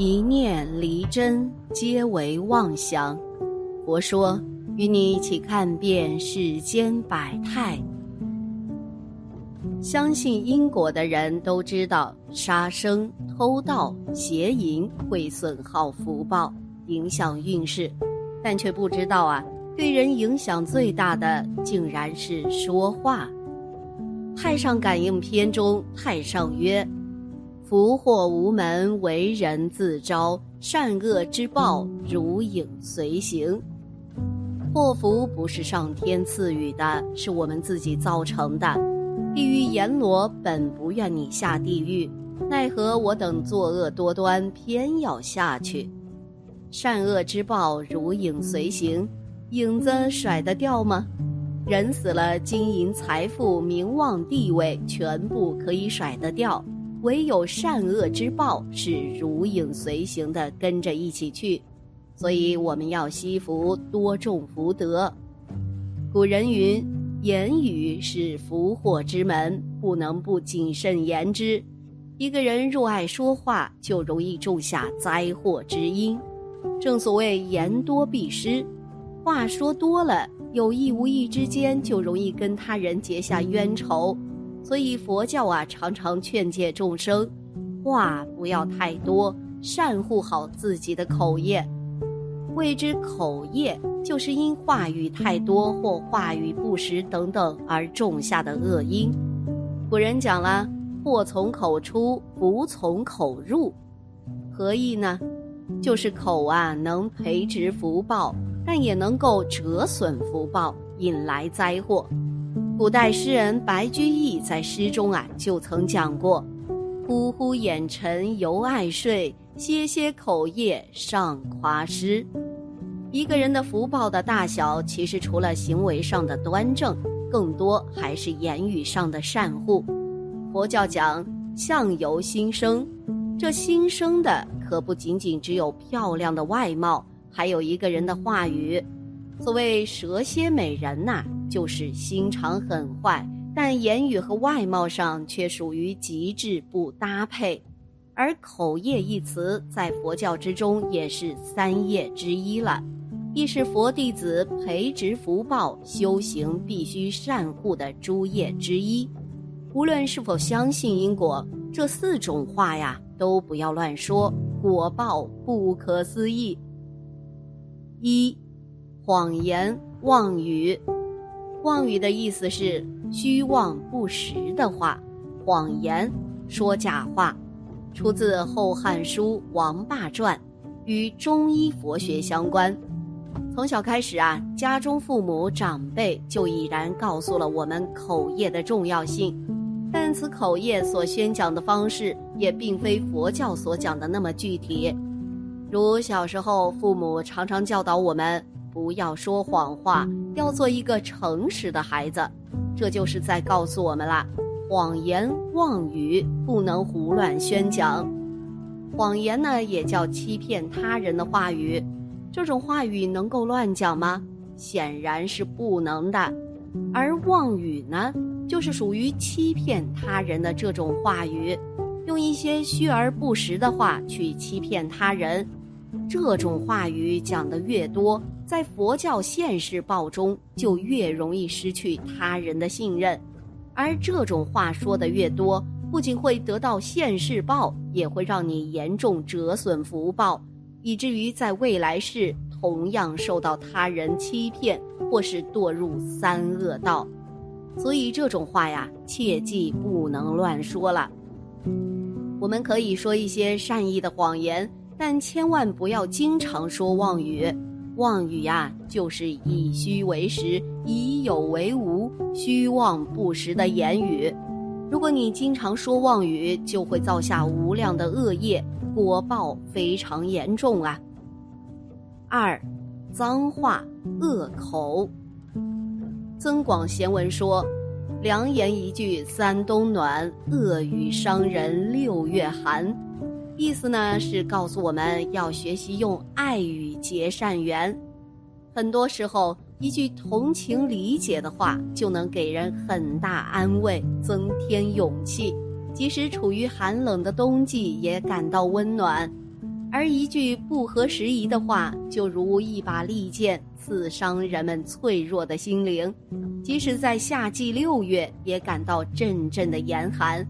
一念离真，皆为妄想。佛说，与你一起看遍世间百态。相信因果的人都知道，杀生、偷盗、邪淫会损耗福报，影响运势，但却不知道啊，对人影响最大的竟然是说话。《太上感应篇》中，太上曰。福祸无门，为人自招；善恶之报，如影随形。祸福不是上天赐予的，是我们自己造成的。地狱阎罗本不愿你下地狱，奈何我等作恶多端，偏要下去。善恶之报，如影随形，影子甩得掉吗？人死了，金银财富、名望、地位，全部可以甩得掉。唯有善恶之报是如影随形的跟着一起去，所以我们要惜福，多种福德。古人云：“言语是福祸之门，不能不谨慎言之。”一个人若爱说话，就容易种下灾祸之因。正所谓言多必失，话说多了，有意无意之间就容易跟他人结下冤仇。所以佛教啊，常常劝诫众生，话不要太多，善护好自己的口业。谓之口业，就是因话语太多或话语不实等等而种下的恶因。古人讲了，祸从口出，福从口入，何意呢？就是口啊，能培植福报，但也能够折损福报，引来灾祸。古代诗人白居易在诗中啊，就曾讲过：“呼呼眼沉犹爱睡，歇歇口业尚夸诗。”一个人的福报的大小，其实除了行为上的端正，更多还是言语上的善护。佛教讲相由心生，这心生的可不仅仅只有漂亮的外貌，还有一个人的话语。所谓蛇蝎美人呐。就是心肠很坏，但言语和外貌上却属于极致不搭配。而口业一词在佛教之中也是三业之一了，亦是佛弟子培植福报、修行必须善护的诸业之一。无论是否相信因果，这四种话呀，都不要乱说，果报不可思议。一，谎言妄语。妄语的意思是虚妄不实的话，谎言，说假话，出自《后汉书·王霸传》，与中医佛学相关。从小开始啊，家中父母长辈就已然告诉了我们口业的重要性，但此口业所宣讲的方式也并非佛教所讲的那么具体。如小时候，父母常常教导我们。不要说谎话，要做一个诚实的孩子，这就是在告诉我们啦：谎言妄语不能胡乱宣讲。谎言呢，也叫欺骗他人的话语，这种话语能够乱讲吗？显然是不能的。而妄语呢，就是属于欺骗他人的这种话语，用一些虚而不实的话去欺骗他人。这种话语讲得越多，在佛教现世报中就越容易失去他人的信任，而这种话说的越多，不仅会得到现世报，也会让你严重折损福报，以至于在未来世同样受到他人欺骗，或是堕入三恶道。所以这种话呀，切记不能乱说了。我们可以说一些善意的谎言。但千万不要经常说妄语，妄语呀，就是以虚为实，以有为无，虚妄不实的言语。如果你经常说妄语，就会造下无量的恶业，果报非常严重啊。二，脏话、恶口。增广贤文说：“良言一句三冬暖，恶语伤人六月寒。”意思呢是告诉我们要学习用爱语结善缘，很多时候一句同情理解的话就能给人很大安慰，增添勇气，即使处于寒冷的冬季也感到温暖。而一句不合时宜的话，就如一把利剑，刺伤人们脆弱的心灵。即使在夏季六月，也感到阵阵的严寒。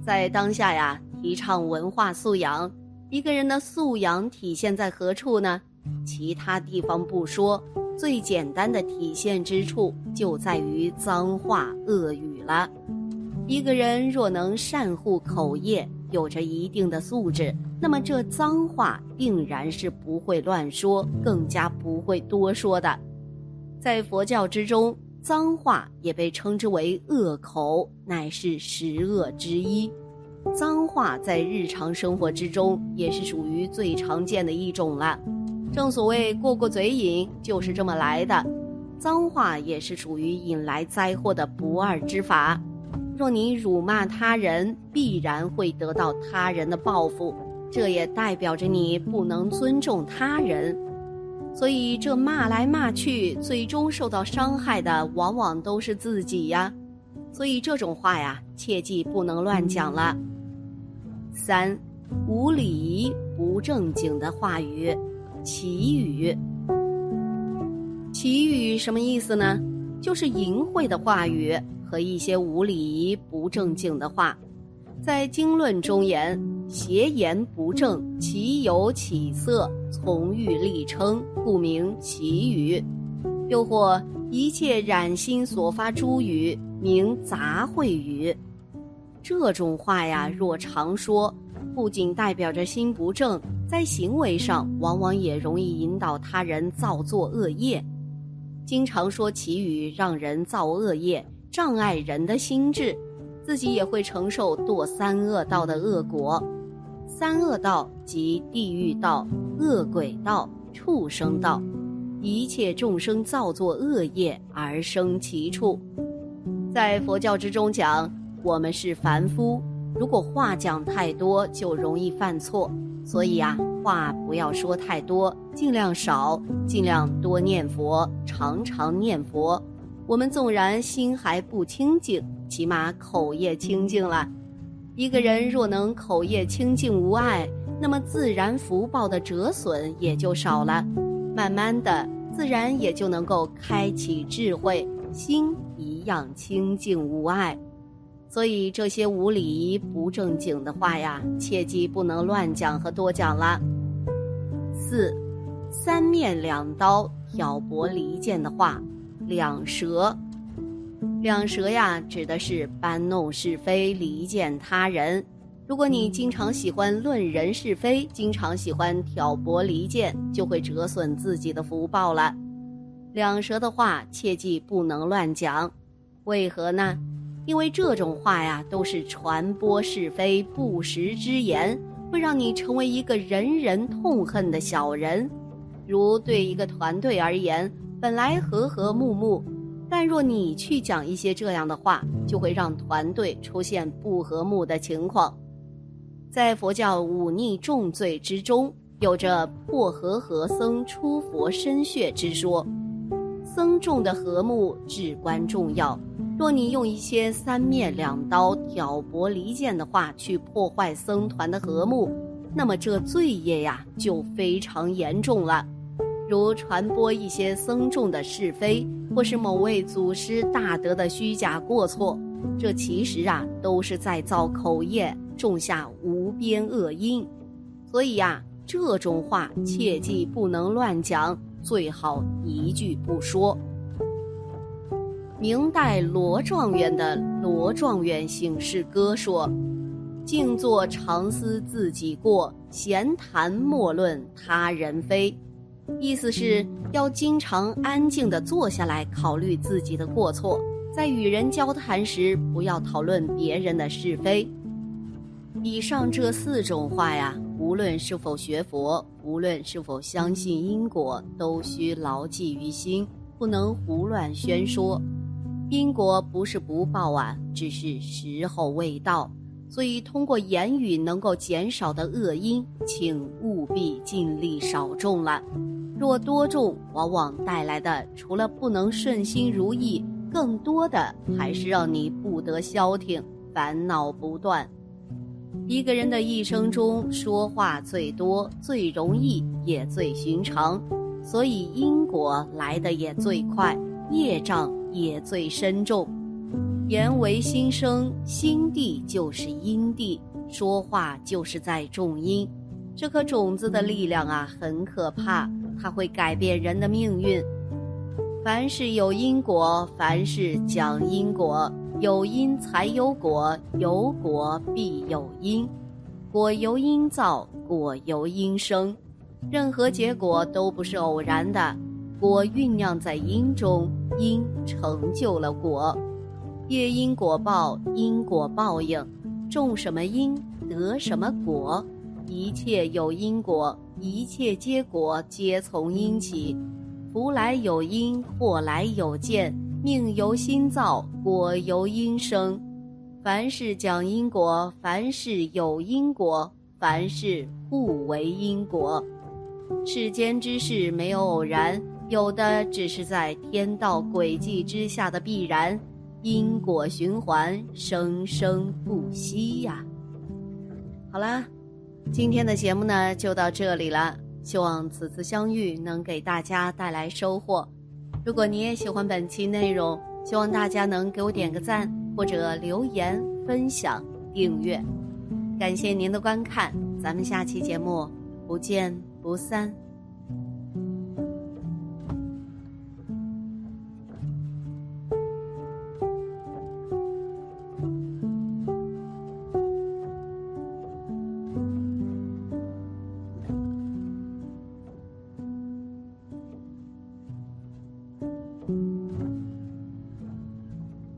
在当下呀，提倡文化素养。一个人的素养体现在何处呢？其他地方不说，最简单的体现之处就在于脏话恶语了。一个人若能善护口业，有着一定的素质，那么这脏话定然是不会乱说，更加不会多说的。在佛教之中，脏话也被称之为恶口，乃是十恶之一。脏话在日常生活之中也是属于最常见的一种了。正所谓过过嘴瘾，就是这么来的。脏话也是属于引来灾祸的不二之法。若你辱骂他人，必然会得到他人的报复，这也代表着你不能尊重他人。所以这骂来骂去，最终受到伤害的往往都是自己呀。所以这种话呀，切记不能乱讲了。三，无礼仪、不正经的话语，绮语。绮语什么意思呢？就是淫秽的话语。和一些无礼仪、不正经的话，在经论中言：邪言不正，其有起色，从欲立称，故名绮语。又或一切染心所发诸语，名杂秽语。这种话呀，若常说，不仅代表着心不正，在行为上往往也容易引导他人造作恶业。经常说祈语，让人造恶业。障碍人的心智，自己也会承受堕三恶道的恶果。三恶道即地狱道、恶鬼道、畜生道，一切众生造作恶业而生其处。在佛教之中讲，我们是凡夫，如果话讲太多，就容易犯错。所以啊，话不要说太多，尽量少，尽量多念佛，常常念佛。我们纵然心还不清净，起码口业清净了。一个人若能口业清净无碍，那么自然福报的折损也就少了。慢慢的，自然也就能够开启智慧，心一样清净无碍。所以这些无礼仪、不正经的话呀，切记不能乱讲和多讲了。四，三面两刀、挑拨离间的话。两舌，两舌呀，指的是搬弄是非、离间他人。如果你经常喜欢论人是非，经常喜欢挑拨离间，就会折损自己的福报了。两舌的话，切记不能乱讲。为何呢？因为这种话呀，都是传播是非、不实之言，会让你成为一个人人痛恨的小人。如对一个团队而言。本来和和睦睦，但若你去讲一些这样的话，就会让团队出现不和睦的情况。在佛教忤逆重罪之中，有着破和合僧出佛身血之说。僧众的和睦至关重要，若你用一些三面两刀、挑拨离间的话去破坏僧团的和睦，那么这罪业呀就非常严重了。如传播一些僧众的是非，或是某位祖师大德的虚假过错，这其实啊都是在造口业，种下无边恶因。所以呀，这种话切记不能乱讲，最好一句不说。明代罗状元的《罗状元醒世歌》说：“静坐常思自己过，闲谈莫论他人非。”意思是要经常安静地坐下来考虑自己的过错，在与人交谈时不要讨论别人的是非。以上这四种话呀，无论是否学佛，无论是否相信因果，都需牢记于心，不能胡乱宣说。因果不是不报啊，只是时候未到。所以，通过言语能够减少的恶因，请务必尽力少种了。若多种，往往带来的除了不能顺心如意，更多的还是让你不得消停，烦恼不断。一个人的一生中，说话最多、最容易，也最寻常，所以因果来的也最快，业障也最深重。言为心声，心地就是因地，说话就是在种因。这颗种子的力量啊，很可怕，它会改变人的命运。凡事有因果，凡事讲因果。有因才有果，有果必有因，果由因造，果由因生，任何结果都不是偶然的，果酝酿在因中，因成就了果，业因果报，因果报应，种什么因得什么果，一切有因果，一切结果皆从因起，福来有因，祸来有见。命由心造，果由因生。凡事讲因果，凡事有因果，凡事互为因果。世间之事没有偶然，有的只是在天道轨迹之下的必然。因果循环，生生不息呀。好啦，今天的节目呢就到这里了。希望此次相遇能给大家带来收获。如果你也喜欢本期内容，希望大家能给我点个赞，或者留言、分享、订阅。感谢您的观看，咱们下期节目不见不散。